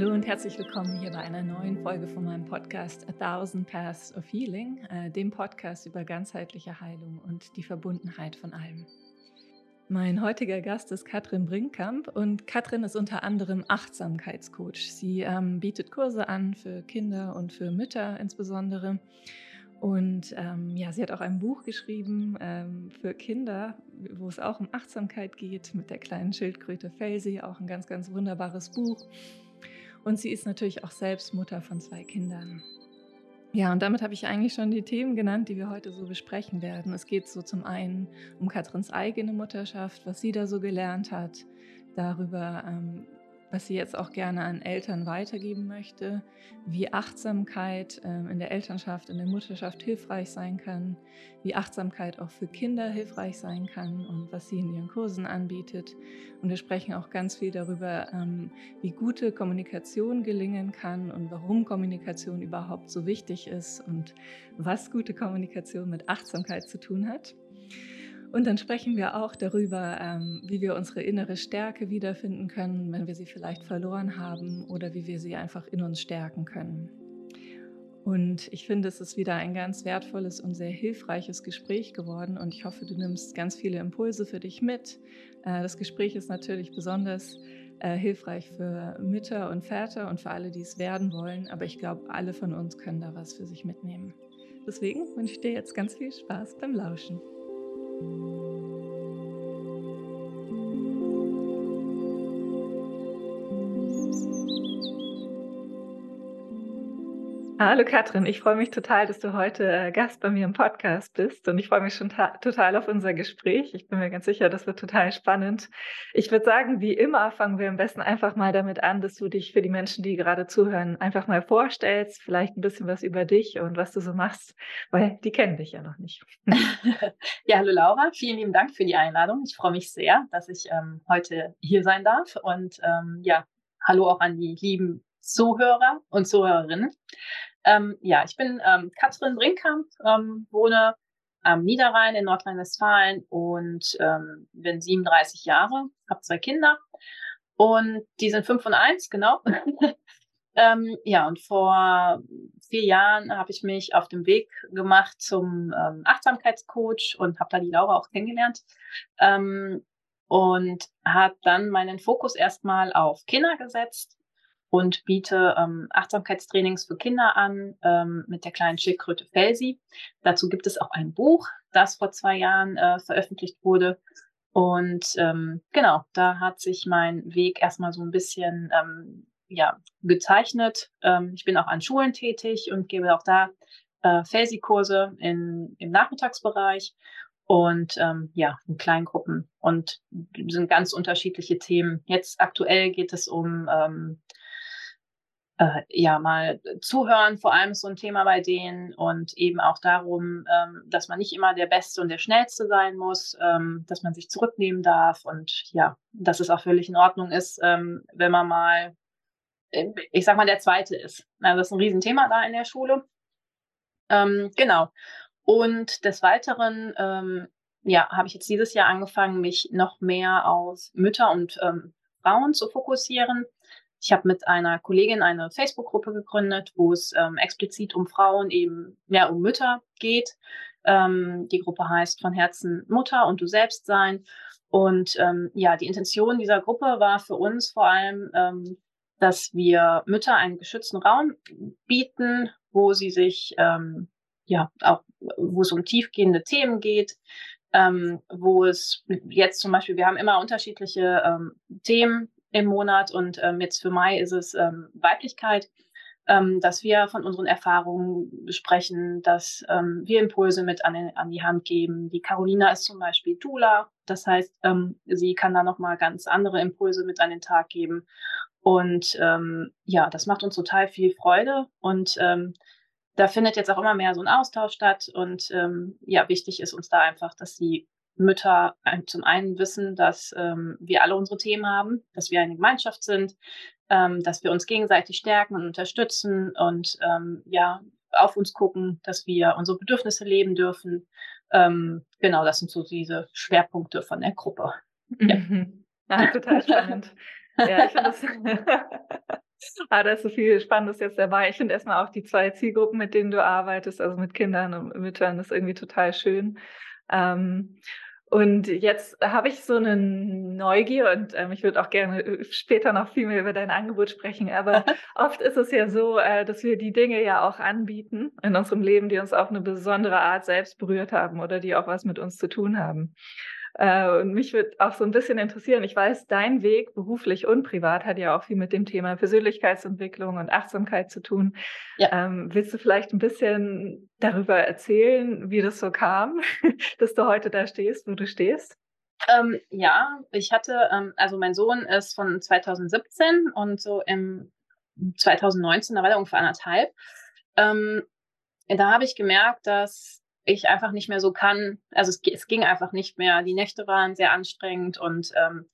Hallo und herzlich willkommen hier bei einer neuen Folge von meinem Podcast A Thousand Paths of Healing, äh, dem Podcast über ganzheitliche Heilung und die Verbundenheit von allem. Mein heutiger Gast ist Katrin Brinkkamp und Katrin ist unter anderem Achtsamkeitscoach. Sie ähm, bietet Kurse an für Kinder und für Mütter insbesondere. Und ähm, ja, sie hat auch ein Buch geschrieben ähm, für Kinder, wo es auch um Achtsamkeit geht, mit der kleinen Schildkröte Felsi, auch ein ganz, ganz wunderbares Buch. Und sie ist natürlich auch selbst Mutter von zwei Kindern. Ja, und damit habe ich eigentlich schon die Themen genannt, die wir heute so besprechen werden. Es geht so zum einen um Katrins eigene Mutterschaft, was sie da so gelernt hat, darüber, ähm, was sie jetzt auch gerne an Eltern weitergeben möchte, wie Achtsamkeit ähm, in der Elternschaft, in der Mutterschaft hilfreich sein kann, wie Achtsamkeit auch für Kinder hilfreich sein kann und was sie in ihren Kursen anbietet. Und wir sprechen auch ganz viel darüber, ähm, wie gute Kommunikation gelingen kann und warum Kommunikation überhaupt so wichtig ist und was gute Kommunikation mit Achtsamkeit zu tun hat. Und dann sprechen wir auch darüber, ähm, wie wir unsere innere Stärke wiederfinden können, wenn wir sie vielleicht verloren haben oder wie wir sie einfach in uns stärken können. Und ich finde, es ist wieder ein ganz wertvolles und sehr hilfreiches Gespräch geworden und ich hoffe, du nimmst ganz viele Impulse für dich mit. Äh, das Gespräch ist natürlich besonders äh, hilfreich für Mütter und Väter und für alle, die es werden wollen, aber ich glaube, alle von uns können da was für sich mitnehmen. Deswegen wünsche ich dir jetzt ganz viel Spaß beim Lauschen. Thank you. Hallo Katrin, ich freue mich total, dass du heute äh, Gast bei mir im Podcast bist und ich freue mich schon total auf unser Gespräch. Ich bin mir ganz sicher, das wird total spannend. Ich würde sagen, wie immer fangen wir am besten einfach mal damit an, dass du dich für die Menschen, die gerade zuhören, einfach mal vorstellst, vielleicht ein bisschen was über dich und was du so machst, weil die kennen dich ja noch nicht. ja, hallo Laura, vielen lieben Dank für die Einladung. Ich freue mich sehr, dass ich ähm, heute hier sein darf und ähm, ja, hallo auch an die lieben Zuhörer und Zuhörerinnen. Ähm, ja, ich bin ähm, Katrin Brinkkamp, ähm, wohne am Niederrhein in Nordrhein-Westfalen und ähm, bin 37 Jahre, habe zwei Kinder und die sind fünf und eins, genau. ähm, ja, und vor vier Jahren habe ich mich auf dem Weg gemacht zum ähm, Achtsamkeitscoach und habe da die Laura auch kennengelernt. Ähm, und hat dann meinen Fokus erstmal auf Kinder gesetzt und biete ähm, Achtsamkeitstrainings für Kinder an ähm, mit der kleinen Schildkröte Felsi. Dazu gibt es auch ein Buch, das vor zwei Jahren äh, veröffentlicht wurde. Und ähm, genau, da hat sich mein Weg erstmal so ein bisschen ähm, ja, gezeichnet. Ähm, ich bin auch an Schulen tätig und gebe auch da äh, Felsi-Kurse im Nachmittagsbereich und ähm, ja, in kleinen Gruppen und sind ganz unterschiedliche Themen. Jetzt aktuell geht es um ähm, äh, ja mal zuhören, vor allem so ein Thema bei denen und eben auch darum, ähm, dass man nicht immer der Beste und der Schnellste sein muss, ähm, dass man sich zurücknehmen darf und ja, dass es auch völlig in Ordnung ist, ähm, wenn man mal, äh, ich sag mal, der Zweite ist. Also das ist ein Riesenthema da in der Schule. Ähm, genau. Und des Weiteren, ähm, ja, habe ich jetzt dieses Jahr angefangen, mich noch mehr auf Mütter und ähm, Frauen zu fokussieren ich habe mit einer Kollegin eine Facebook-Gruppe gegründet, wo es ähm, explizit um Frauen, eben mehr um Mütter geht. Ähm, die Gruppe heißt von Herzen Mutter und du selbst sein. Und ähm, ja, die Intention dieser Gruppe war für uns vor allem, ähm, dass wir Mütter einen geschützten Raum bieten, wo sie sich ähm, ja auch, wo es um tiefgehende Themen geht, ähm, wo es jetzt zum Beispiel, wir haben immer unterschiedliche ähm, Themen, im Monat und ähm, jetzt für Mai ist es ähm, Weiblichkeit, ähm, dass wir von unseren Erfahrungen sprechen, dass ähm, wir Impulse mit an, an die Hand geben. Die Carolina ist zum Beispiel Dula, das heißt, ähm, sie kann da nochmal ganz andere Impulse mit an den Tag geben. Und ähm, ja, das macht uns total viel Freude und da findet jetzt auch immer mehr so ein Austausch statt. Und ja, wichtig ist uns da einfach, dass die Mütter zum einen wissen, dass ähm, wir alle unsere Themen haben, dass wir eine Gemeinschaft sind, ähm, dass wir uns gegenseitig stärken und unterstützen und ähm, ja auf uns gucken, dass wir unsere Bedürfnisse leben dürfen. Ähm, genau, das sind so diese Schwerpunkte von der Gruppe. Ja, mhm. total spannend. ja, ich finde das, Ah, da ist so viel Spannendes jetzt dabei. Ich finde erstmal auch die zwei Zielgruppen, mit denen du arbeitest, also mit Kindern und Müttern, ist irgendwie total schön. Ähm, und jetzt habe ich so eine Neugier und ähm, ich würde auch gerne äh, später noch viel mehr über dein Angebot sprechen. Aber oft ist es ja so, äh, dass wir die Dinge ja auch anbieten in unserem Leben, die uns auf eine besondere Art selbst berührt haben oder die auch was mit uns zu tun haben. Äh, und mich würde auch so ein bisschen interessieren, ich weiß, dein Weg beruflich und privat hat ja auch viel mit dem Thema Persönlichkeitsentwicklung und Achtsamkeit zu tun. Ja. Ähm, willst du vielleicht ein bisschen darüber erzählen, wie das so kam, dass du heute da stehst, wo du stehst? Ähm, ja, ich hatte, ähm, also mein Sohn ist von 2017 und so im 2019, da war er ungefähr anderthalb. Ähm, da habe ich gemerkt, dass ich einfach nicht mehr so kann. Also es, es ging einfach nicht mehr. Die Nächte waren sehr anstrengend und ähm,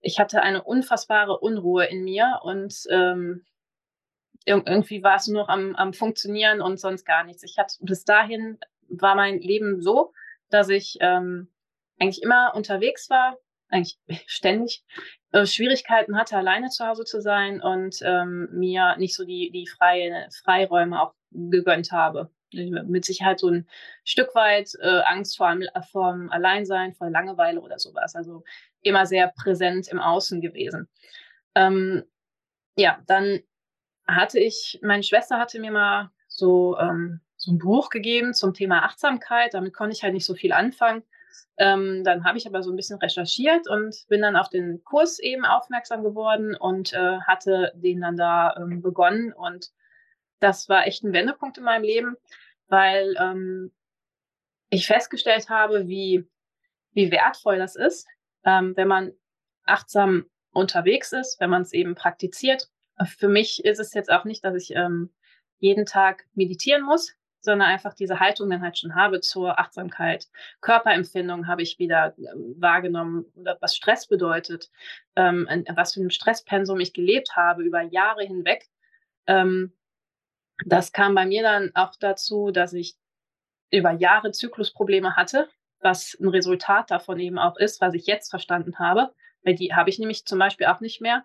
ich hatte eine unfassbare Unruhe in mir und ähm, irgendwie war es nur noch am, am Funktionieren und sonst gar nichts. Ich hatte bis dahin war mein Leben so, dass ich ähm, eigentlich immer unterwegs war, eigentlich ständig äh, Schwierigkeiten hatte, alleine zu Hause zu sein und ähm, mir nicht so die, die freie, Freiräume auch gegönnt habe mit Sicherheit so ein Stück weit äh, Angst vor, vor dem Alleinsein, vor Langeweile oder sowas. Also immer sehr präsent im Außen gewesen. Ähm, ja, dann hatte ich, meine Schwester hatte mir mal so, ähm, so ein Buch gegeben zum Thema Achtsamkeit. Damit konnte ich halt nicht so viel anfangen. Ähm, dann habe ich aber so ein bisschen recherchiert und bin dann auf den Kurs eben aufmerksam geworden und äh, hatte den dann da ähm, begonnen und das war echt ein Wendepunkt in meinem Leben, weil ähm, ich festgestellt habe, wie, wie wertvoll das ist, ähm, wenn man achtsam unterwegs ist, wenn man es eben praktiziert. Für mich ist es jetzt auch nicht, dass ich ähm, jeden Tag meditieren muss, sondern einfach diese Haltung dann halt schon habe zur Achtsamkeit. Körperempfindung habe ich wieder ähm, wahrgenommen, was Stress bedeutet, ähm, was für ein Stresspensum ich gelebt habe über Jahre hinweg. Ähm, das kam bei mir dann auch dazu, dass ich über Jahre Zyklusprobleme hatte, was ein Resultat davon eben auch ist, was ich jetzt verstanden habe, weil die habe ich nämlich zum Beispiel auch nicht mehr.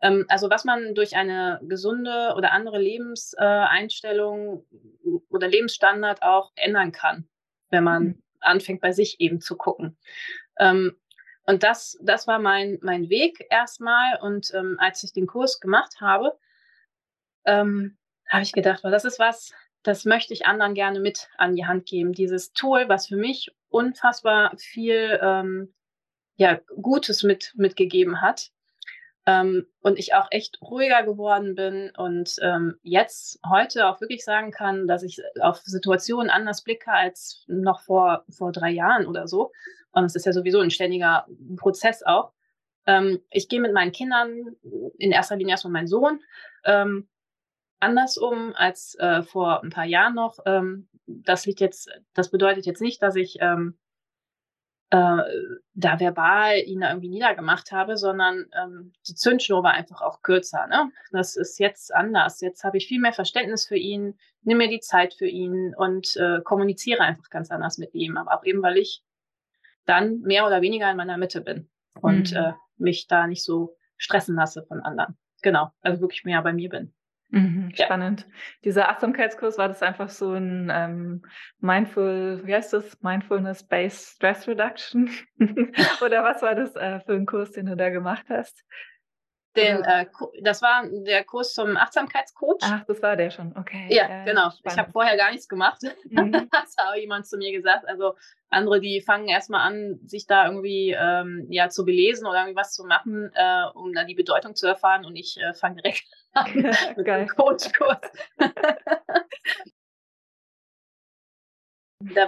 Ähm, also was man durch eine gesunde oder andere Lebenseinstellung äh, oder Lebensstandard auch ändern kann, wenn man mhm. anfängt bei sich eben zu gucken. Ähm, und das, das war mein, mein Weg erstmal. Und ähm, als ich den Kurs gemacht habe, ähm, habe ich gedacht, well, das ist was, das möchte ich anderen gerne mit an die Hand geben. Dieses Tool, was für mich unfassbar viel ähm, ja, Gutes mit, mitgegeben hat. Ähm, und ich auch echt ruhiger geworden bin und ähm, jetzt heute auch wirklich sagen kann, dass ich auf Situationen anders blicke als noch vor, vor drei Jahren oder so. Und es ist ja sowieso ein ständiger Prozess auch. Ähm, ich gehe mit meinen Kindern, in erster Linie erstmal mein Sohn, ähm, andersrum als äh, vor ein paar Jahren noch. Ähm, das liegt jetzt, das bedeutet jetzt nicht, dass ich ähm, äh, da verbal ihn da irgendwie niedergemacht habe, sondern ähm, die Zündschnur war einfach auch kürzer. Ne? Das ist jetzt anders. Jetzt habe ich viel mehr Verständnis für ihn, nehme mir die Zeit für ihn und äh, kommuniziere einfach ganz anders mit ihm. Aber auch eben, weil ich dann mehr oder weniger in meiner Mitte bin und mhm. äh, mich da nicht so stressen lasse von anderen. Genau, also wirklich mehr bei mir bin. Mhm, spannend. Ja. Dieser Achtsamkeitskurs, war das einfach so ein ähm, Mindful, wie heißt das? Mindfulness-Based Stress Reduction? Oder was war das äh, für ein Kurs, den du da gemacht hast? Den, äh, das war der Kurs zum Achtsamkeitscoach. Ach, das war der schon, okay. Ja, äh, genau. Spannend. Ich habe vorher gar nichts gemacht. Mhm. das hat auch jemand zu mir gesagt. Also andere, die fangen erstmal an, sich da irgendwie ähm, ja, zu belesen oder irgendwie was zu machen, äh, um da die Bedeutung zu erfahren. Und ich äh, fange direkt an mit dem Coachkurs.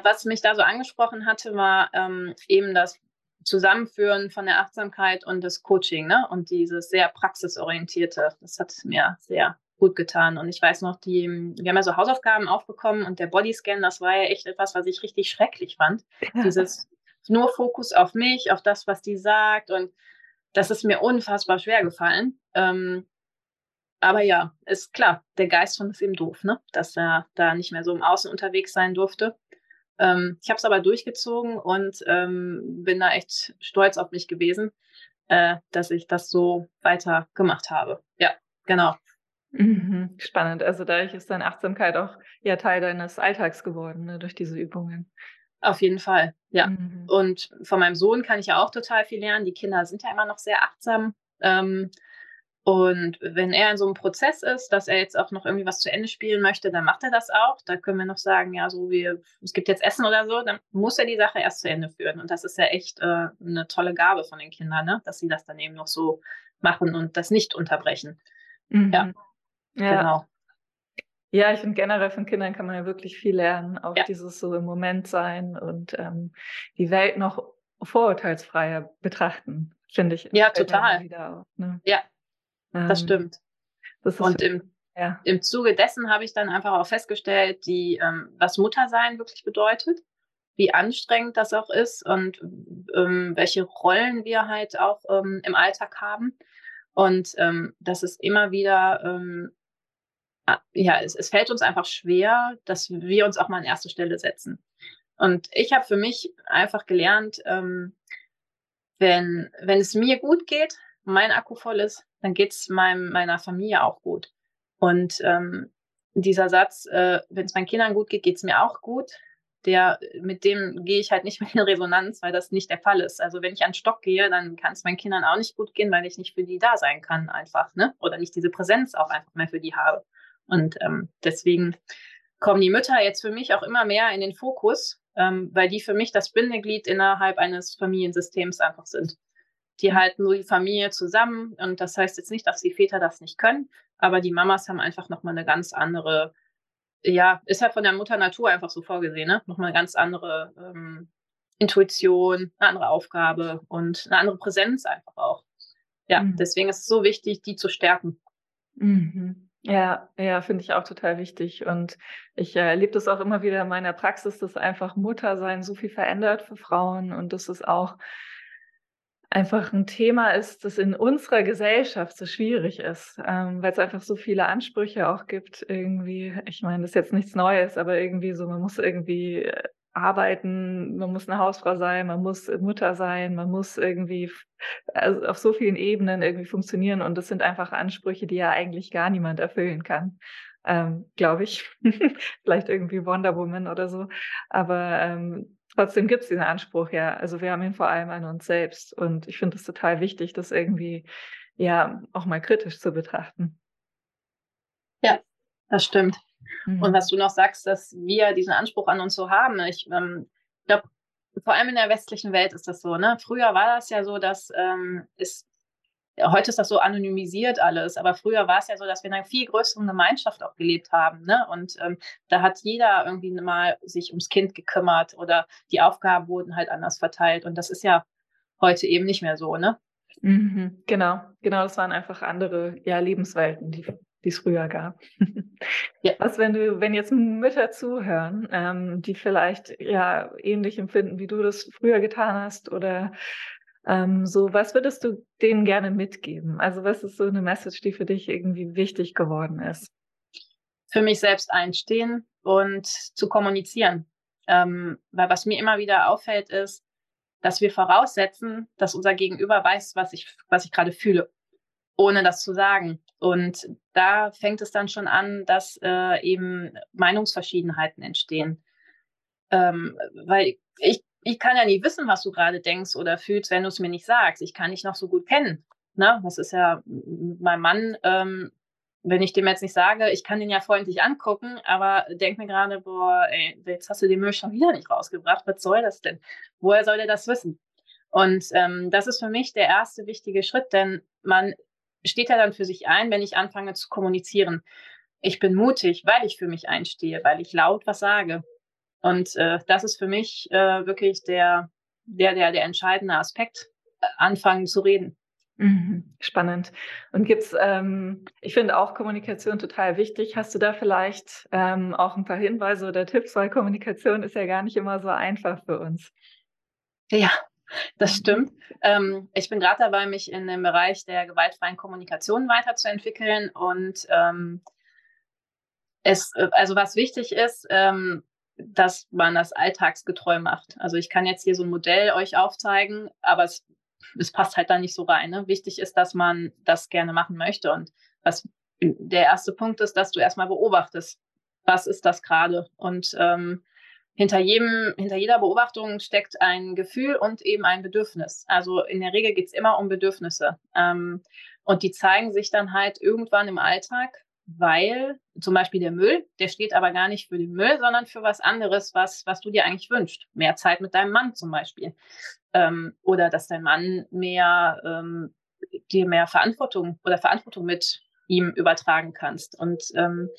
was mich da so angesprochen hatte, war ähm, eben das Zusammenführen von der Achtsamkeit und des Coaching, ne? Und dieses sehr praxisorientierte, das hat mir sehr gut getan. Und ich weiß noch, die, wir haben ja so Hausaufgaben aufbekommen und der Bodyscan, das war ja echt etwas, was ich richtig schrecklich fand. Dieses nur Fokus auf mich, auf das, was die sagt. Und das ist mir unfassbar schwer gefallen. Ähm, aber ja, ist klar, der Geist von ist eben doof, ne? Dass er da nicht mehr so im Außen unterwegs sein durfte. Ähm, ich habe es aber durchgezogen und ähm, bin da echt stolz auf mich gewesen, äh, dass ich das so weiter gemacht habe. Ja, genau. Mhm, spannend. Also dadurch ist dann Achtsamkeit auch ja Teil deines Alltags geworden, ne, durch diese Übungen. Auf jeden Fall, ja. Mhm. Und von meinem Sohn kann ich ja auch total viel lernen. Die Kinder sind ja immer noch sehr achtsam. Ähm, und wenn er in so einem Prozess ist, dass er jetzt auch noch irgendwie was zu Ende spielen möchte, dann macht er das auch. Da können wir noch sagen, ja, so wie es gibt jetzt Essen oder so, dann muss er die Sache erst zu Ende führen. Und das ist ja echt äh, eine tolle Gabe von den Kindern, ne? dass sie das dann eben noch so machen und das nicht unterbrechen. Mhm. Ja. ja. Genau. Ja, ich finde generell von Kindern kann man ja wirklich viel lernen. Auch ja. dieses so im Moment sein und ähm, die Welt noch vorurteilsfreier betrachten, finde ich. Ja, total. Auch, ne? Ja, das ähm, stimmt. Das und im, ja. im Zuge dessen habe ich dann einfach auch festgestellt, die, ähm, was Muttersein wirklich bedeutet, wie anstrengend das auch ist und ähm, welche Rollen wir halt auch ähm, im Alltag haben. Und ähm, dass es immer wieder, ähm, ja, es, es fällt uns einfach schwer, dass wir uns auch mal an erste Stelle setzen. Und ich habe für mich einfach gelernt, wenn, wenn es mir gut geht, mein Akku voll ist, dann geht es meiner Familie auch gut. Und ähm, dieser Satz, äh, wenn es meinen Kindern gut geht, geht es mir auch gut, der, mit dem gehe ich halt nicht mehr in Resonanz, weil das nicht der Fall ist. Also wenn ich an Stock gehe, dann kann es meinen Kindern auch nicht gut gehen, weil ich nicht für die da sein kann einfach, ne? Oder nicht diese Präsenz auch einfach mehr für die habe. Und ähm, deswegen kommen die Mütter jetzt für mich auch immer mehr in den Fokus, ähm, weil die für mich das Bindeglied innerhalb eines Familiensystems einfach sind. Die halten so die Familie zusammen. Und das heißt jetzt nicht, dass die Väter das nicht können, aber die Mamas haben einfach nochmal eine ganz andere, ja, ist halt von der Mutter Natur einfach so vorgesehen, ne? Nochmal eine ganz andere ähm, Intuition, eine andere Aufgabe und eine andere Präsenz einfach auch. Ja, mhm. deswegen ist es so wichtig, die zu stärken. Mhm. Ja, ja, finde ich auch total wichtig. Und ich äh, erlebe das auch immer wieder in meiner Praxis, dass einfach Muttersein so viel verändert für Frauen und das ist auch einfach ein Thema ist, das in unserer Gesellschaft so schwierig ist, ähm, weil es einfach so viele Ansprüche auch gibt. Irgendwie, ich meine, das ist jetzt nichts Neues, aber irgendwie so, man muss irgendwie äh, arbeiten, man muss eine Hausfrau sein, man muss Mutter sein, man muss irgendwie also auf so vielen Ebenen irgendwie funktionieren und das sind einfach Ansprüche, die ja eigentlich gar niemand erfüllen kann. Ähm, glaube ich. Vielleicht irgendwie Wonder Woman oder so. Aber ähm, trotzdem gibt es diesen Anspruch ja. Also wir haben ihn vor allem an uns selbst. Und ich finde es total wichtig, das irgendwie ja auch mal kritisch zu betrachten. Ja, das stimmt. Mhm. Und was du noch sagst, dass wir diesen Anspruch an uns so haben, ich ähm, glaube, vor allem in der westlichen Welt ist das so. Ne? Früher war das ja so, dass ähm, es heute ist das so anonymisiert alles, aber früher war es ja so, dass wir in einer viel größeren Gemeinschaft auch gelebt haben. Ne? Und ähm, da hat jeder irgendwie mal sich ums Kind gekümmert oder die Aufgaben wurden halt anders verteilt. Und das ist ja heute eben nicht mehr so, ne? Mhm, genau, genau, das waren einfach andere ja, Lebenswelten, die, die es früher gab. ja. Was, wenn du, wenn jetzt Mütter zuhören, ähm, die vielleicht ja ähnlich empfinden, wie du das früher getan hast oder ähm, so, was würdest du denen gerne mitgeben? Also, was ist so eine Message, die für dich irgendwie wichtig geworden ist? Für mich selbst einstehen und zu kommunizieren. Ähm, weil was mir immer wieder auffällt, ist, dass wir voraussetzen, dass unser Gegenüber weiß, was ich, was ich gerade fühle, ohne das zu sagen. Und da fängt es dann schon an, dass äh, eben Meinungsverschiedenheiten entstehen. Ähm, weil ich ich kann ja nie wissen, was du gerade denkst oder fühlst, wenn du es mir nicht sagst. Ich kann dich noch so gut kennen. Ne? Das ist ja mein Mann, ähm, wenn ich dem jetzt nicht sage, ich kann den ja freundlich angucken, aber denk mir gerade, boah, ey, jetzt hast du den Müll schon wieder nicht rausgebracht. Was soll das denn? Woher soll der das wissen? Und ähm, das ist für mich der erste wichtige Schritt, denn man steht ja dann für sich ein, wenn ich anfange zu kommunizieren. Ich bin mutig, weil ich für mich einstehe, weil ich laut was sage. Und äh, das ist für mich äh, wirklich der, der, der, der entscheidende Aspekt, äh, anfangen zu reden. Mhm, spannend. Und gibt's, ähm, ich finde auch Kommunikation total wichtig. Hast du da vielleicht ähm, auch ein paar Hinweise oder Tipps, weil Kommunikation ist ja gar nicht immer so einfach für uns. Ja, das mhm. stimmt. Ähm, ich bin gerade dabei, mich in dem Bereich der gewaltfreien Kommunikation weiterzuentwickeln und ähm, es, äh, also was wichtig ist, ähm, dass man das alltagsgetreu macht. Also ich kann jetzt hier so ein Modell euch aufzeigen, aber es, es passt halt da nicht so rein. Ne? Wichtig ist, dass man das gerne machen möchte. Und was der erste Punkt ist, dass du erstmal beobachtest, was ist das gerade und ähm, hinter jedem, hinter jeder Beobachtung steckt ein Gefühl und eben ein Bedürfnis. Also in der Regel geht es immer um Bedürfnisse. Ähm, und die zeigen sich dann halt irgendwann im Alltag, weil zum Beispiel der Müll, der steht aber gar nicht für den Müll, sondern für was anderes, was, was du dir eigentlich wünschst. Mehr Zeit mit deinem Mann zum Beispiel. Ähm, oder dass dein Mann mehr, ähm, dir mehr Verantwortung oder Verantwortung mit ihm übertragen kannst. Und ähm,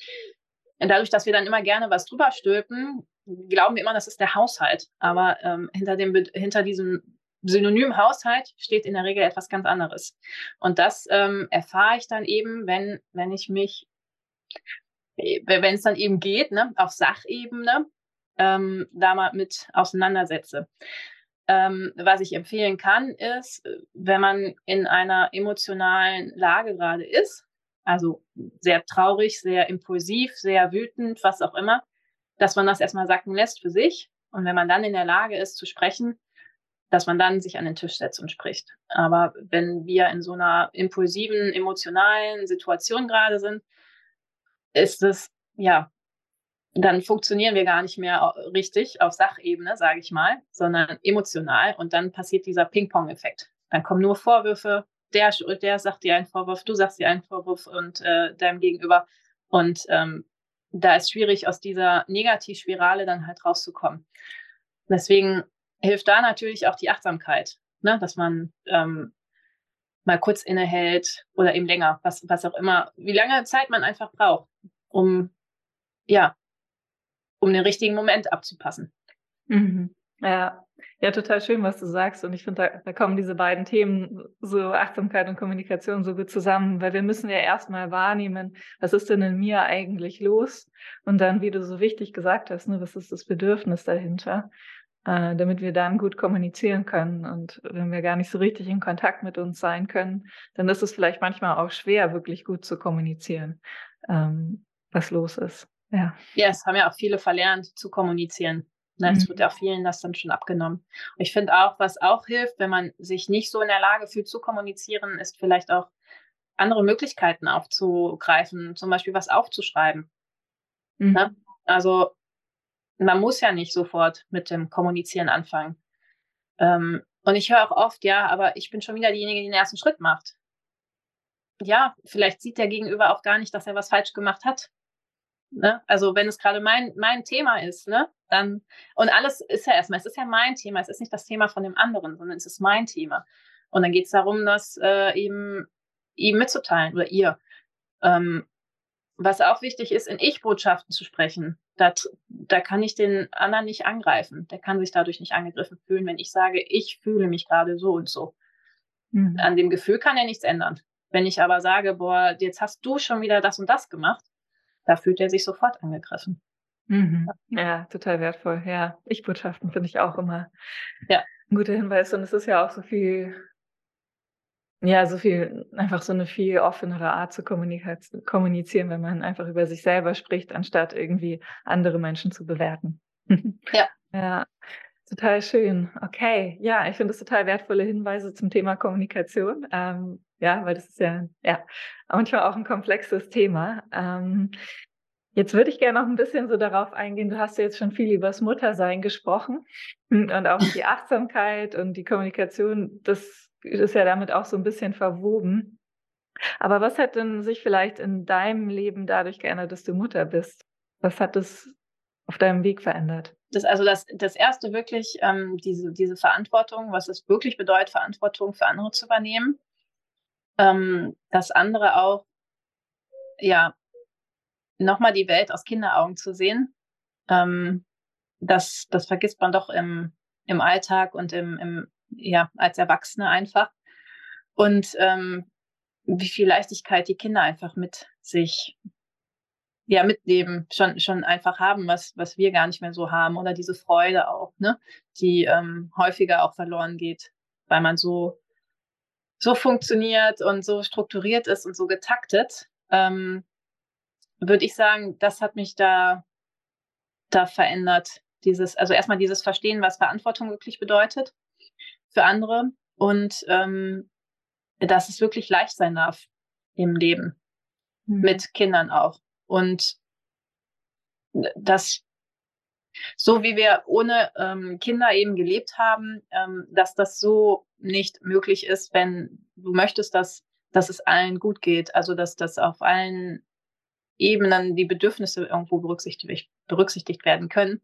dadurch, dass wir dann immer gerne was drüber stülpen, glauben wir immer, das ist der Haushalt. Aber ähm, hinter, dem, hinter diesem Synonym Haushalt steht in der Regel etwas ganz anderes. Und das ähm, erfahre ich dann eben, wenn, wenn ich mich, wenn es dann eben geht, ne, auf Sachebene, ähm, da mal mit auseinandersetze. Ähm, was ich empfehlen kann, ist, wenn man in einer emotionalen Lage gerade ist, also sehr traurig, sehr impulsiv, sehr wütend, was auch immer, dass man das erstmal sacken lässt für sich. Und wenn man dann in der Lage ist zu sprechen, dass man dann sich an den Tisch setzt und spricht. Aber wenn wir in so einer impulsiven, emotionalen Situation gerade sind, ist es, ja, dann funktionieren wir gar nicht mehr richtig auf Sachebene, sage ich mal, sondern emotional. Und dann passiert dieser Ping-Pong-Effekt. Dann kommen nur Vorwürfe. Der, der sagt dir einen Vorwurf, du sagst dir einen Vorwurf und äh, deinem Gegenüber. Und ähm, da ist schwierig, aus dieser Negativspirale dann halt rauszukommen. Deswegen hilft da natürlich auch die Achtsamkeit, ne? dass man ähm, mal kurz innehält oder eben länger, was, was auch immer, wie lange Zeit man einfach braucht, um ja, um den richtigen Moment abzupassen. Mhm. Ja, ja, total schön, was du sagst. Und ich finde, da, da, kommen diese beiden Themen, so Achtsamkeit und Kommunikation, so gut zusammen, weil wir müssen ja erstmal wahrnehmen, was ist denn in mir eigentlich los? Und dann, wie du so wichtig gesagt hast, ne, was ist das Bedürfnis dahinter? Äh, damit wir dann gut kommunizieren können. Und wenn wir gar nicht so richtig in Kontakt mit uns sein können, dann ist es vielleicht manchmal auch schwer, wirklich gut zu kommunizieren, ähm, was los ist. Ja. Ja, es haben ja auch viele verlernt zu kommunizieren. Ne, es wird ja mhm. auch vielen das dann schon abgenommen. Und ich finde auch, was auch hilft, wenn man sich nicht so in der Lage fühlt zu kommunizieren, ist vielleicht auch andere Möglichkeiten aufzugreifen, zum Beispiel was aufzuschreiben. Mhm. Ne? Also man muss ja nicht sofort mit dem Kommunizieren anfangen. Ähm, und ich höre auch oft, ja, aber ich bin schon wieder diejenige, die den ersten Schritt macht. Ja, vielleicht sieht der Gegenüber auch gar nicht, dass er was falsch gemacht hat. Ne? Also wenn es gerade mein, mein Thema ist, ne, dann, und alles ist ja erstmal, es ist ja mein Thema, es ist nicht das Thema von dem anderen, sondern es ist mein Thema. Und dann geht es darum, das äh, ihm, ihm mitzuteilen oder ihr. Ähm, was auch wichtig ist, in Ich-Botschaften zu sprechen. Da, da kann ich den anderen nicht angreifen. Der kann sich dadurch nicht angegriffen fühlen, wenn ich sage, ich fühle mich gerade so und so. Mhm. An dem Gefühl kann er nichts ändern. Wenn ich aber sage, boah, jetzt hast du schon wieder das und das gemacht, da fühlt er sich sofort angegriffen. Mhm. Ja, total wertvoll. Ja, Ich-Botschaften finde ich auch immer ja. ein guter Hinweis. Und es ist ja auch so viel, ja, so viel, einfach so eine viel offenere Art zu kommunizieren, wenn man einfach über sich selber spricht, anstatt irgendwie andere Menschen zu bewerten. Ja. ja. Total schön. Okay, ja, ich finde es total wertvolle Hinweise zum Thema Kommunikation. Ähm, ja, weil das ist ja, ja manchmal auch ein komplexes Thema. Ähm, jetzt würde ich gerne noch ein bisschen so darauf eingehen. Du hast ja jetzt schon viel über das Muttersein gesprochen und auch die Achtsamkeit und die Kommunikation. Das ist ja damit auch so ein bisschen verwoben. Aber was hat denn sich vielleicht in deinem Leben dadurch geändert, dass du Mutter bist? Was hat es auf deinem Weg verändert? Das, also das, das erste wirklich, ähm, diese, diese Verantwortung, was es wirklich bedeutet, Verantwortung für andere zu übernehmen. Ähm, das andere auch, ja, nochmal die Welt aus Kinderaugen zu sehen. Ähm, das, das vergisst man doch im, im Alltag und im, im, ja, als Erwachsene einfach. Und ähm, wie viel Leichtigkeit die Kinder einfach mit sich ja mitnehmen, schon, schon einfach haben, was, was wir gar nicht mehr so haben. Oder diese Freude auch, ne? Die ähm, häufiger auch verloren geht, weil man so so funktioniert und so strukturiert ist und so getaktet, ähm, würde ich sagen, das hat mich da, da verändert. Dieses, also erstmal dieses Verstehen, was Verantwortung wirklich bedeutet für andere und ähm, dass es wirklich leicht sein darf im Leben. mhm. mit Kindern auch. Und das, so wie wir ohne ähm, Kinder eben gelebt haben, ähm, dass das so nicht möglich ist, wenn du möchtest, dass, dass es allen gut geht. Also, dass das auf allen Ebenen die Bedürfnisse irgendwo berücksichtigt, berücksichtigt werden können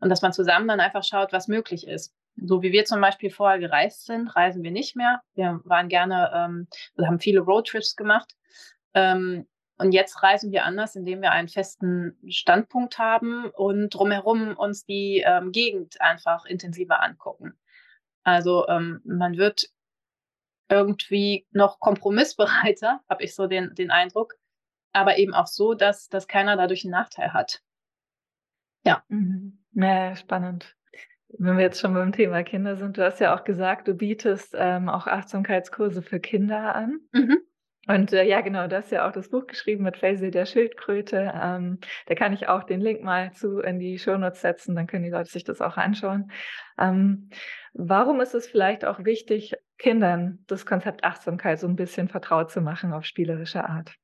und dass man zusammen dann einfach schaut, was möglich ist. So wie wir zum Beispiel vorher gereist sind, reisen wir nicht mehr. Wir waren gerne, ähm, wir haben viele Roadtrips gemacht. Ähm, und jetzt reisen wir anders, indem wir einen festen Standpunkt haben und drumherum uns die ähm, Gegend einfach intensiver angucken. Also ähm, man wird irgendwie noch kompromissbereiter, habe ich so den, den Eindruck, aber eben auch so, dass, dass keiner dadurch einen Nachteil hat. Ja. Mhm. Ja, spannend. Wenn wir jetzt schon beim Thema Kinder sind, du hast ja auch gesagt, du bietest ähm, auch Achtsamkeitskurse für Kinder an. Mhm. Und äh, ja, genau, du hast ja auch das Buch geschrieben mit Faisal der Schildkröte. Ähm, da kann ich auch den Link mal zu in die Shownotes setzen, dann können die Leute sich das auch anschauen. Ähm, warum ist es vielleicht auch wichtig, Kindern das Konzept Achtsamkeit so ein bisschen vertraut zu machen auf spielerische Art?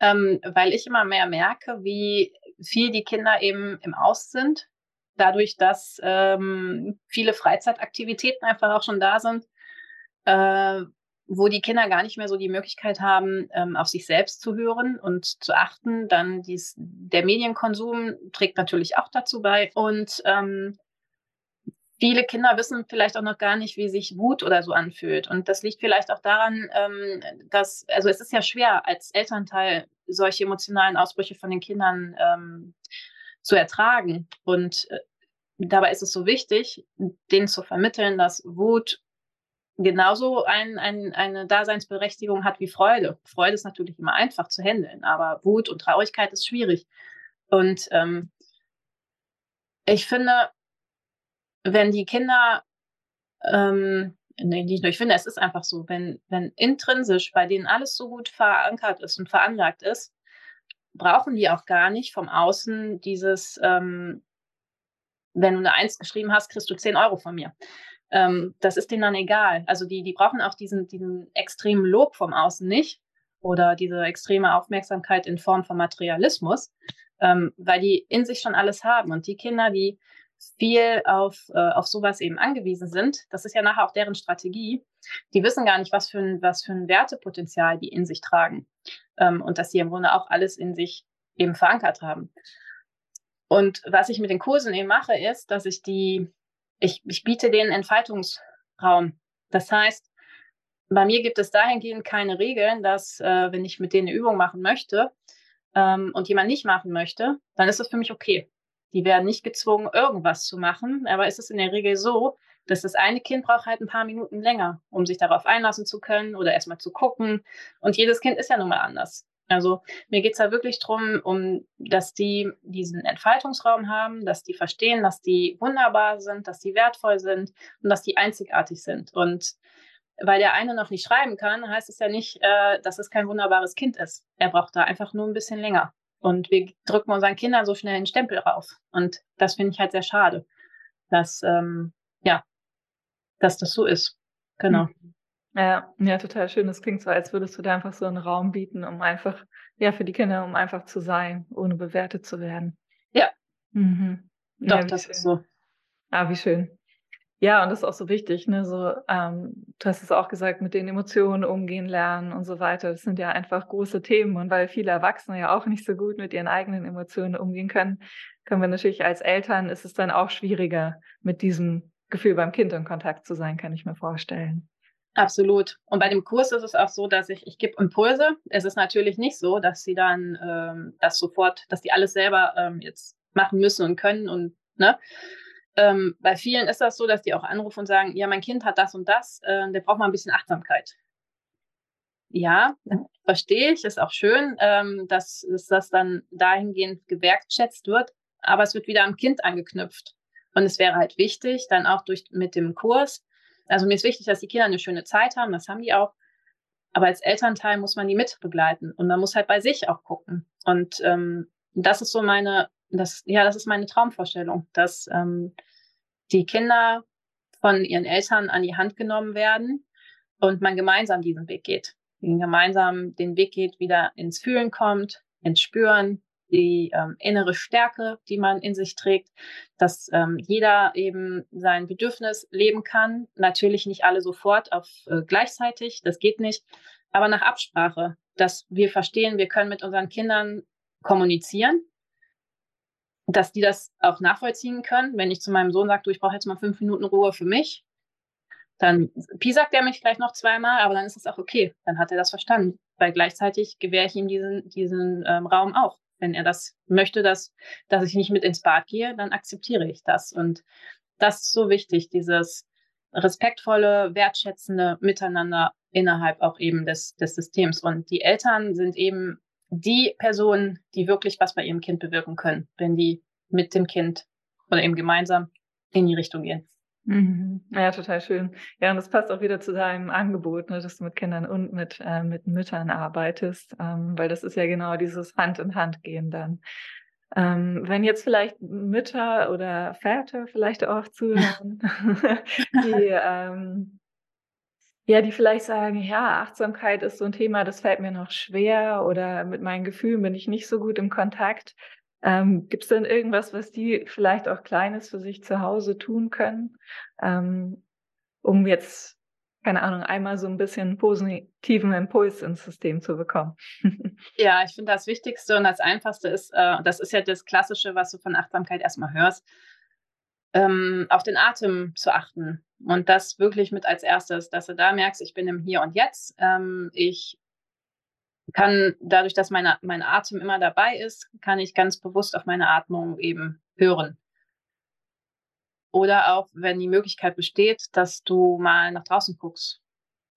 Ähm, weil ich immer mehr merke, wie viel die Kinder eben im Aus sind, dadurch, dass ähm, viele Freizeitaktivitäten einfach auch schon da sind. Äh, wo die Kinder gar nicht mehr so die Möglichkeit haben, ähm, auf sich selbst zu hören und zu achten. Dann dies, der Medienkonsum trägt natürlich auch dazu bei. Und ähm, viele Kinder wissen vielleicht auch noch gar nicht, wie sich Wut oder so anfühlt. Und das liegt vielleicht auch daran, ähm, dass, also es ist ja schwer als Elternteil solche emotionalen Ausbrüche von den Kindern ähm, zu ertragen. Und äh, dabei ist es so wichtig, denen zu vermitteln, dass Wut genauso ein, ein, eine Daseinsberechtigung hat wie Freude. Freude ist natürlich immer einfach zu handeln, aber Wut und Traurigkeit ist schwierig. Und ähm, ich finde, wenn die Kinder, ähm, nicht nur, ich finde, es ist einfach so, wenn, wenn intrinsisch bei denen alles so gut verankert ist und veranlagt ist, brauchen die auch gar nicht vom Außen dieses, ähm, wenn du eine Eins geschrieben hast, kriegst du 10 Euro von mir ähm, das ist denen dann egal. Also die, die brauchen auch diesen, diesen extremen Lob vom Außen nicht oder diese extreme Aufmerksamkeit in Form von Materialismus, ähm, weil die in sich schon alles haben. Und die Kinder, die viel auf, äh, auf sowas eben angewiesen sind, das ist ja nachher auch deren Strategie, die wissen gar nicht, was für ein, was für ein Wertepotenzial die in sich tragen ähm, und dass sie im Grunde auch alles in sich eben verankert haben. Und was ich mit den Kursen eben mache, ist, dass ich die ich, ich biete den Entfaltungsraum. Das heißt, bei mir gibt es dahingehend keine Regeln, dass äh, wenn ich mit denen eine Übung machen möchte ähm, und jemand nicht machen möchte, dann ist das für mich okay. Die werden nicht gezwungen, irgendwas zu machen, aber es ist in der Regel so, dass das eine Kind braucht halt ein paar Minuten länger, um sich darauf einlassen zu können oder erstmal zu gucken. Und jedes Kind ist ja nun mal anders. Also mir geht es da wirklich darum, um, dass die diesen Entfaltungsraum haben, dass die verstehen, dass die wunderbar sind, dass die wertvoll sind und dass die einzigartig sind. Und weil der eine noch nicht schreiben kann, heißt es ja nicht, äh, dass es kein wunderbares Kind ist. Er braucht da einfach nur ein bisschen länger. Und wir drücken unseren Kindern so schnell einen Stempel rauf. Und das finde ich halt sehr schade, dass, ähm, ja, dass das so ist. Genau. Mhm. Ja, ja, total schön. Das klingt so, als würdest du da einfach so einen Raum bieten, um einfach, ja, für die Kinder, um einfach zu sein, ohne bewertet zu werden. Ja. Mhm. Doch, ja, das schön. ist so. Ah, wie schön. Ja, und das ist auch so wichtig, ne? So, ähm, du hast es auch gesagt, mit den Emotionen umgehen lernen und so weiter. Das sind ja einfach große Themen. Und weil viele Erwachsene ja auch nicht so gut mit ihren eigenen Emotionen umgehen können, können wir natürlich als Eltern ist es dann auch schwieriger, mit diesem Gefühl beim Kind in Kontakt zu sein, kann ich mir vorstellen. Absolut. Und bei dem Kurs ist es auch so, dass ich, ich gebe Impulse. Es ist natürlich nicht so, dass sie dann ähm, das sofort, dass die alles selber ähm, jetzt machen müssen und können und ne. Ähm, bei vielen ist das so, dass die auch anrufen und sagen, ja, mein Kind hat das und das, äh, der braucht mal ein bisschen Achtsamkeit. Ja, verstehe ich, ist auch schön, ähm, dass, dass das dann dahingehend gewertschätzt wird, aber es wird wieder am Kind angeknüpft. Und es wäre halt wichtig, dann auch durch mit dem Kurs also mir ist wichtig, dass die Kinder eine schöne Zeit haben, das haben die auch. Aber als Elternteil muss man die mit begleiten und man muss halt bei sich auch gucken. Und ähm, das ist so meine, das, ja, das ist meine Traumvorstellung, dass ähm, die Kinder von ihren Eltern an die Hand genommen werden und man gemeinsam diesen Weg geht. gemeinsam den Weg geht, wieder ins Fühlen kommt, ins Spüren, die ähm, innere Stärke, die man in sich trägt, dass ähm, jeder eben sein Bedürfnis leben kann. Natürlich nicht alle sofort auf äh, gleichzeitig, das geht nicht, aber nach Absprache, dass wir verstehen, wir können mit unseren Kindern kommunizieren, dass die das auch nachvollziehen können. Wenn ich zu meinem Sohn sage, du, ich brauche jetzt mal fünf Minuten Ruhe für mich, dann piesackt er mich vielleicht noch zweimal, aber dann ist es auch okay. Dann hat er das verstanden, weil gleichzeitig gewähre ich ihm diesen, diesen ähm, Raum auch. Wenn er das möchte, dass, dass ich nicht mit ins Bad gehe, dann akzeptiere ich das. Und das ist so wichtig, dieses respektvolle, wertschätzende Miteinander innerhalb auch eben des, des Systems. Und die Eltern sind eben die Personen, die wirklich was bei ihrem Kind bewirken können, wenn die mit dem Kind oder eben gemeinsam in die Richtung gehen. Mhm. Ja, total schön. Ja, und das passt auch wieder zu deinem Angebot, ne, dass du mit Kindern und mit, äh, mit Müttern arbeitest, ähm, weil das ist ja genau dieses Hand in Hand gehen dann. Ähm, wenn jetzt vielleicht Mütter oder Väter vielleicht auch zuhören, die ähm, ja, die vielleicht sagen, ja, Achtsamkeit ist so ein Thema, das fällt mir noch schwer oder mit meinen Gefühlen bin ich nicht so gut im Kontakt. Ähm, Gibt es denn irgendwas, was die vielleicht auch Kleines für sich zu Hause tun können, ähm, um jetzt, keine Ahnung, einmal so ein bisschen positiven Impuls ins System zu bekommen? ja, ich finde das Wichtigste und das Einfachste ist, äh, das ist ja das Klassische, was du von Achtsamkeit erstmal hörst, ähm, auf den Atem zu achten. Und das wirklich mit als erstes, dass du da merkst, ich bin im Hier und Jetzt. Ähm, ich kann dadurch, dass meine, mein Atem immer dabei ist, kann ich ganz bewusst auf meine Atmung eben hören. Oder auch, wenn die Möglichkeit besteht, dass du mal nach draußen guckst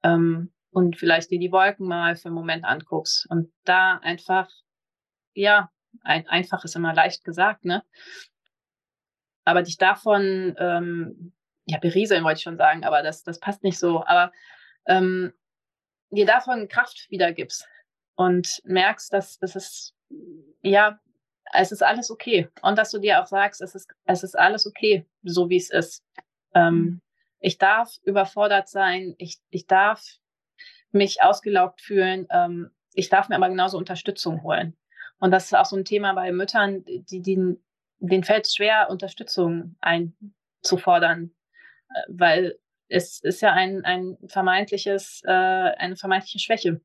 ähm, und vielleicht dir die Wolken mal für einen Moment anguckst und da einfach, ja, ein, einfach ist immer leicht gesagt, ne? Aber dich davon, ähm, ja, berieseln wollte ich schon sagen, aber das, das passt nicht so, aber ähm, dir davon Kraft wiedergibst, und merkst, dass das ist, ja, es ist alles okay. Und dass du dir auch sagst, es ist, es ist alles okay, so wie es ist. Ähm, mhm. ich darf überfordert sein, ich, ich darf mich ausgelaugt fühlen, ähm, ich darf mir aber genauso Unterstützung holen. Und das ist auch so ein Thema bei Müttern, die, die, denen fällt es schwer, Unterstützung einzufordern, äh, weil es ist ja ein, ein vermeintliches, äh, eine vermeintliche Schwäche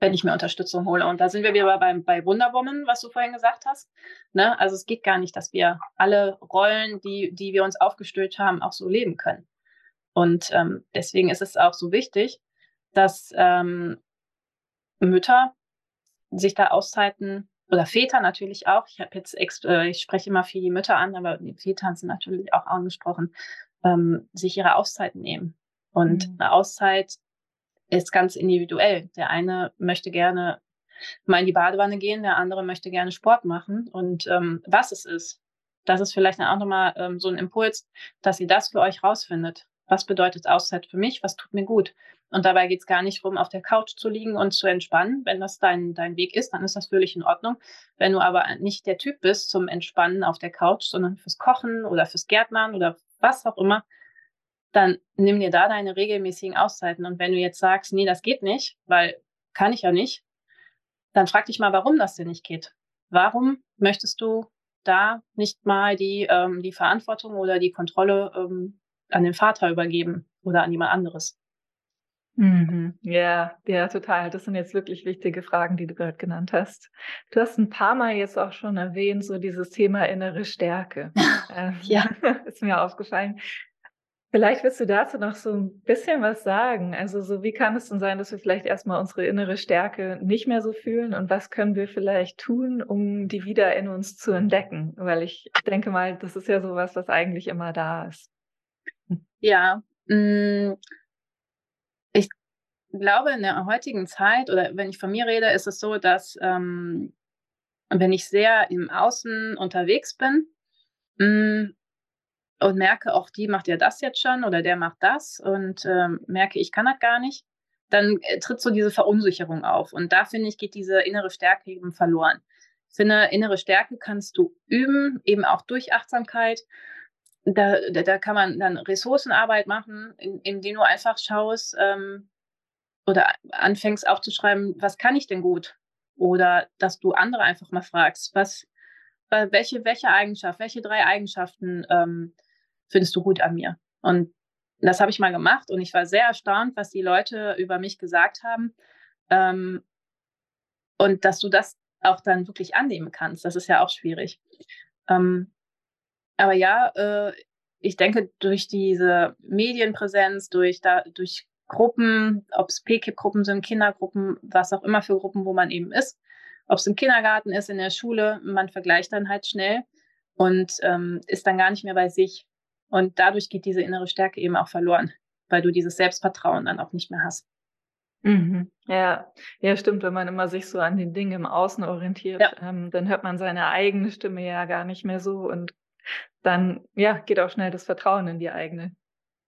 wenn ich mir Unterstützung hole. Und da sind wir wieder bei, bei Wonder Woman, was du vorhin gesagt hast. Ne? Also es geht gar nicht, dass wir alle Rollen, die, die wir uns aufgestülpt haben, auch so leben können. Und ähm, deswegen ist es auch so wichtig, dass ähm, Mütter sich da Auszeiten oder Väter natürlich auch. Ich habe jetzt äh, ich spreche immer viel die Mütter an, aber die Väter sind natürlich auch angesprochen, ähm, sich ihre Auszeiten nehmen. Und mhm. eine Auszeit ist ganz individuell. Der eine möchte gerne mal in die Badewanne gehen, der andere möchte gerne Sport machen. Und ähm, was es ist, das ist vielleicht auch nochmal ähm, so ein Impuls, dass ihr das für euch rausfindet. Was bedeutet Auszeit für mich? Was tut mir gut? Und dabei geht es gar nicht darum, auf der Couch zu liegen und zu entspannen. Wenn das dein, dein Weg ist, dann ist das völlig in Ordnung. Wenn du aber nicht der Typ bist zum Entspannen auf der Couch, sondern fürs Kochen oder fürs Gärtnern oder was auch immer, dann nimm dir da deine regelmäßigen Auszeiten. Und wenn du jetzt sagst, nee, das geht nicht, weil kann ich ja nicht, dann frag dich mal, warum das denn nicht geht. Warum möchtest du da nicht mal die, ähm, die Verantwortung oder die Kontrolle ähm, an den Vater übergeben oder an jemand anderes? Mhm. Ja, ja, total. Das sind jetzt wirklich wichtige Fragen, die du gerade genannt hast. Du hast ein paar Mal jetzt auch schon erwähnt, so dieses Thema innere Stärke. ähm, ja, ist mir aufgefallen. Vielleicht willst du dazu noch so ein bisschen was sagen. Also so, wie kann es denn sein, dass wir vielleicht erstmal unsere innere Stärke nicht mehr so fühlen und was können wir vielleicht tun, um die wieder in uns zu entdecken? Weil ich denke mal, das ist ja sowas, was eigentlich immer da ist. Ja, mm, ich glaube, in der heutigen Zeit oder wenn ich von mir rede, ist es so, dass ähm, wenn ich sehr im Außen unterwegs bin, mm, und merke, auch die macht ja das jetzt schon oder der macht das und ähm, merke, ich kann das gar nicht, dann äh, tritt so diese Verunsicherung auf. Und da finde ich, geht diese innere Stärke eben verloren. Ich finde, innere Stärke kannst du üben, eben auch durch Achtsamkeit. Da, da, da kann man dann Ressourcenarbeit machen, in, indem du einfach schaust ähm, oder anfängst aufzuschreiben, was kann ich denn gut? Oder dass du andere einfach mal fragst, was, welche, welche Eigenschaft, welche drei Eigenschaften ähm, findest du gut an mir? Und das habe ich mal gemacht und ich war sehr erstaunt, was die Leute über mich gesagt haben. Ähm, und dass du das auch dann wirklich annehmen kannst, das ist ja auch schwierig. Ähm, aber ja, äh, ich denke, durch diese Medienpräsenz, durch, da, durch Gruppen, ob es PKIP-Gruppen sind, Kindergruppen, was auch immer für Gruppen, wo man eben ist, ob es im Kindergarten ist, in der Schule, man vergleicht dann halt schnell und ähm, ist dann gar nicht mehr bei sich. Und dadurch geht diese innere Stärke eben auch verloren, weil du dieses Selbstvertrauen dann auch nicht mehr hast. Mhm. Ja, ja, stimmt. Wenn man immer sich so an den Dingen im Außen orientiert, ja. ähm, dann hört man seine eigene Stimme ja gar nicht mehr so und dann ja geht auch schnell das Vertrauen in die eigene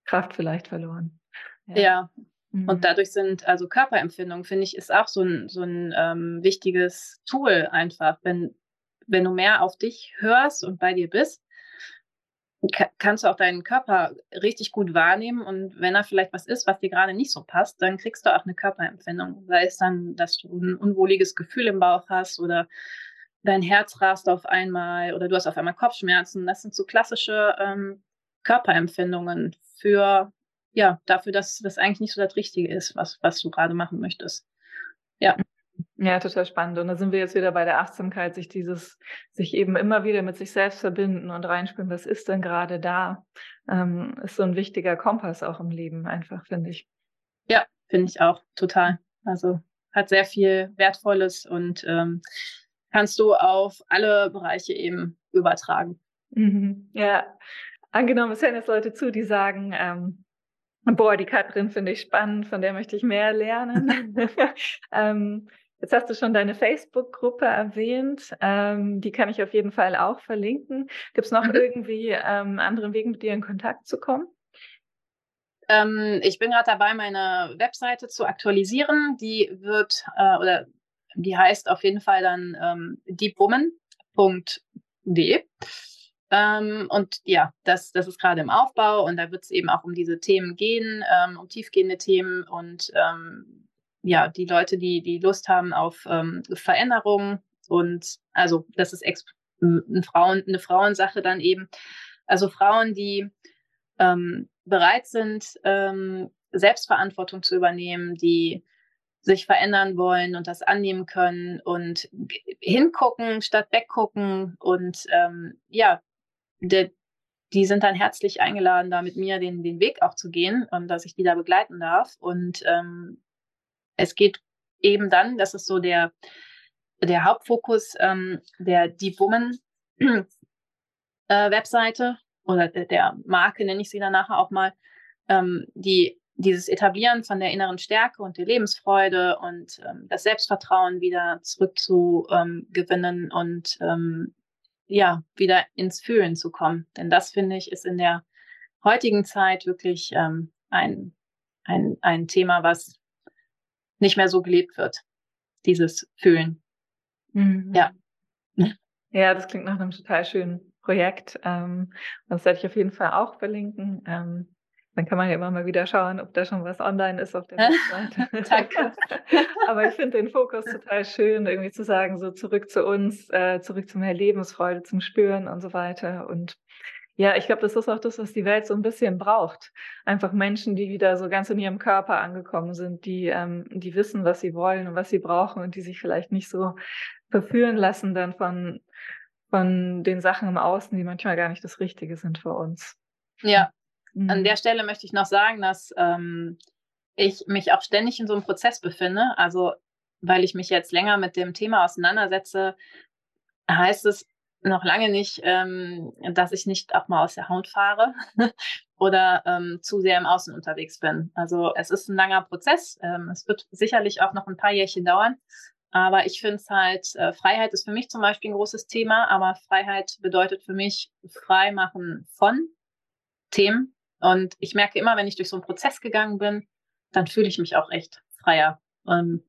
Kraft vielleicht verloren. Ja. ja. Mhm. Und dadurch sind also Körperempfindungen, finde ich, ist auch so ein, so ein ähm, wichtiges Tool einfach. Wenn, wenn du mehr auf dich hörst und bei dir bist, kannst du auch deinen Körper richtig gut wahrnehmen und wenn da vielleicht was ist, was dir gerade nicht so passt, dann kriegst du auch eine Körperempfindung. Sei es dann, dass du ein unwohliges Gefühl im Bauch hast oder dein Herz rast auf einmal oder du hast auf einmal Kopfschmerzen. Das sind so klassische ähm, Körperempfindungen für, ja, dafür, dass das eigentlich nicht so das Richtige ist, was, was du gerade machen möchtest. Ja. Total spannend. Und da sind wir jetzt wieder bei der Achtsamkeit, sich dieses, sich eben immer wieder mit sich selbst verbinden und reinspüren, was ist denn gerade da, ähm, ist so ein wichtiger Kompass auch im Leben einfach, finde ich. Ja, finde ich auch total. Also hat sehr viel Wertvolles und ähm, kannst du auf alle Bereiche eben übertragen. Mhm. Ja, angenommen, es hören jetzt Leute zu, die sagen, ähm, boah, die Katrin finde ich spannend, von der möchte ich mehr lernen. ähm, Jetzt hast du schon deine Facebook-Gruppe erwähnt. Ähm, die kann ich auf jeden Fall auch verlinken. Gibt es noch mhm. irgendwie ähm, anderen Wegen, mit dir in Kontakt zu kommen? Ähm, ich bin gerade dabei, meine Webseite zu aktualisieren. Die wird äh, oder die heißt auf jeden Fall dann ähm, deepwoman.de. Ähm, und ja, das, das ist gerade im Aufbau und da wird es eben auch um diese Themen gehen, ähm, um tiefgehende Themen und ähm, ja, die Leute, die, die Lust haben auf ähm, Veränderungen und also das ist eine, Frauen, eine Frauensache dann eben. Also Frauen, die ähm, bereit sind, ähm, Selbstverantwortung zu übernehmen, die sich verändern wollen und das annehmen können und hingucken statt weggucken und ähm, ja, de, die sind dann herzlich eingeladen, da mit mir den, den Weg auch zu gehen und dass ich die da begleiten darf. Und ähm, es geht eben dann, das ist so der, der Hauptfokus ähm, der Deep Woman äh, Webseite oder der, Marke, nenne ich sie dann nachher auch mal, ähm, die dieses Etablieren von der inneren Stärke und der Lebensfreude und ähm, das Selbstvertrauen wieder zurückzugewinnen ähm, und ähm, ja, wieder ins Fühlen zu kommen. Denn das, finde ich, ist in der heutigen Zeit wirklich ähm, ein, ein, ein Thema, was nicht mehr so gelebt wird, dieses Fühlen. Mhm. Ja. Ja, das klingt nach einem total schönen Projekt. Ähm, das werde ich auf jeden Fall auch verlinken. Ähm, dann kann man ja immer mal wieder schauen, ob da schon was online ist auf der Webseite. Danke. Aber ich finde den Fokus total schön, irgendwie zu sagen, so zurück zu uns, äh, zurück zu mehr Lebensfreude, zum Spüren und so weiter. Und ja, ich glaube, das ist auch das, was die Welt so ein bisschen braucht. Einfach Menschen, die wieder so ganz in ihrem Körper angekommen sind, die, ähm, die wissen, was sie wollen und was sie brauchen und die sich vielleicht nicht so verführen lassen dann von, von den Sachen im Außen, die manchmal gar nicht das Richtige sind für uns. Ja, mhm. an der Stelle möchte ich noch sagen, dass ähm, ich mich auch ständig in so einem Prozess befinde. Also, weil ich mich jetzt länger mit dem Thema auseinandersetze, heißt es, noch lange nicht, ähm, dass ich nicht auch mal aus der Haut fahre oder ähm, zu sehr im Außen unterwegs bin. Also es ist ein langer Prozess. Ähm, es wird sicherlich auch noch ein paar Jährchen dauern. Aber ich finde es halt, äh, Freiheit ist für mich zum Beispiel ein großes Thema, aber Freiheit bedeutet für mich Freimachen von Themen. Und ich merke immer, wenn ich durch so einen Prozess gegangen bin, dann fühle ich mich auch echt freier. Ähm,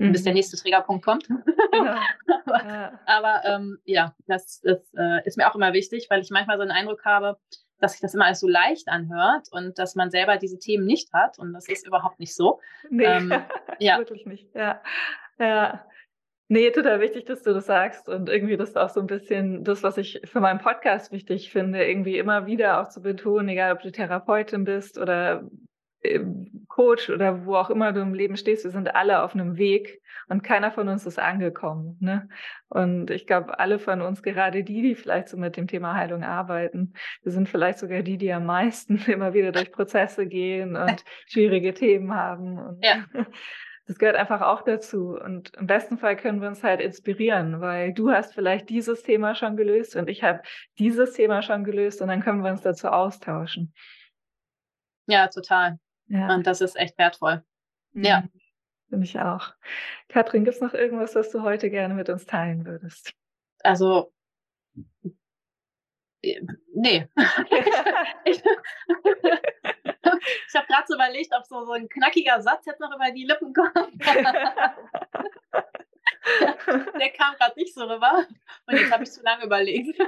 mhm. bis der nächste Trägerpunkt kommt. Genau. aber, ja, aber ähm, ja das, das äh, ist mir auch immer wichtig, weil ich manchmal so einen Eindruck habe, dass sich das immer alles so leicht anhört und dass man selber diese Themen nicht hat. Und das ist überhaupt nicht so. Nee, ähm, ja. wirklich nicht. Ja. ja. Nee, total wichtig, dass du das sagst. Und irgendwie das ist auch so ein bisschen das, was ich für meinen Podcast wichtig finde, irgendwie immer wieder auch zu betonen, egal ob du Therapeutin bist oder Coach oder wo auch immer du im Leben stehst, wir sind alle auf einem Weg und keiner von uns ist angekommen. Ne? Und ich glaube, alle von uns, gerade die, die vielleicht so mit dem Thema Heilung arbeiten, wir sind vielleicht sogar die, die am meisten immer wieder durch Prozesse gehen und schwierige Themen haben. Und ja. Das gehört einfach auch dazu. Und im besten Fall können wir uns halt inspirieren, weil du hast vielleicht dieses Thema schon gelöst und ich habe dieses Thema schon gelöst und dann können wir uns dazu austauschen. Ja, total. Ja. Und das ist echt wertvoll. Mhm. Ja. Finde ich auch. Katrin, gibt es noch irgendwas, was du heute gerne mit uns teilen würdest? Also, äh, nee. ich, ich habe gerade so überlegt, ob so, so ein knackiger Satz jetzt noch über die Lippen kommt. Der kam gerade nicht so rüber und jetzt habe ich zu lange überlegt.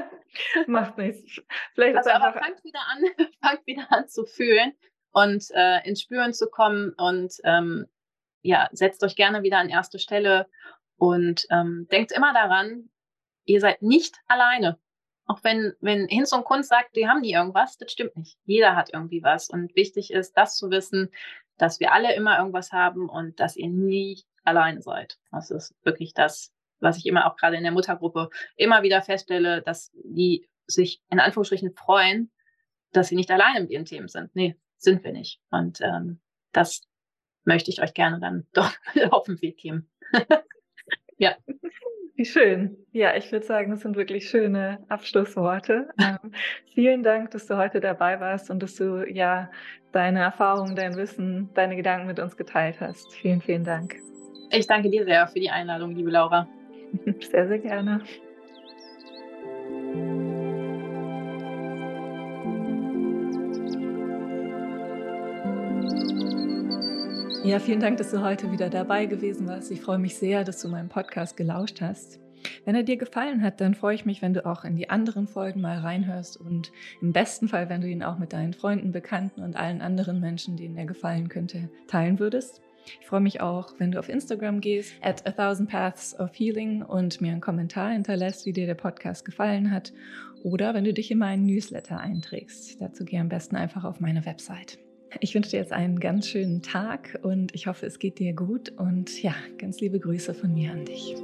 Macht nichts. Vielleicht also, aber fangt wieder an, fangt wieder an zu fühlen und äh, ins Spüren zu kommen und ähm, ja, setzt euch gerne wieder an erste Stelle und ähm, denkt immer daran, ihr seid nicht alleine. Auch wenn, wenn Hinz und Kunst sagt, die haben nie irgendwas, das stimmt nicht. Jeder hat irgendwie was. Und wichtig ist, das zu wissen, dass wir alle immer irgendwas haben und dass ihr nie alleine seid. Das ist wirklich das, was ich immer auch gerade in der Muttergruppe immer wieder feststelle, dass die sich in Anführungsstrichen freuen, dass sie nicht alleine mit ihren Themen sind. Nee, sind wir nicht. Und ähm, das möchte ich euch gerne dann doch auf den Weg geben. ja. Wie schön. Ja, ich würde sagen, das sind wirklich schöne Abschlussworte. Ähm, vielen Dank, dass du heute dabei warst und dass du ja deine Erfahrungen, dein Wissen, deine Gedanken mit uns geteilt hast. Vielen, vielen Dank. Ich danke dir sehr für die Einladung, liebe Laura. Sehr, sehr gerne. Ja, vielen Dank, dass du heute wieder dabei gewesen warst. Ich freue mich sehr, dass du meinen Podcast gelauscht hast. Wenn er dir gefallen hat, dann freue ich mich, wenn du auch in die anderen Folgen mal reinhörst und im besten Fall, wenn du ihn auch mit deinen Freunden, Bekannten und allen anderen Menschen, denen er gefallen könnte, teilen würdest. Ich freue mich auch, wenn du auf Instagram gehst, at a thousand paths of healing und mir einen Kommentar hinterlässt, wie dir der Podcast gefallen hat. Oder wenn du dich in meinen Newsletter einträgst. Dazu geh am besten einfach auf meine Website. Ich wünsche dir jetzt einen ganz schönen Tag und ich hoffe, es geht dir gut und ja, ganz liebe Grüße von mir an dich.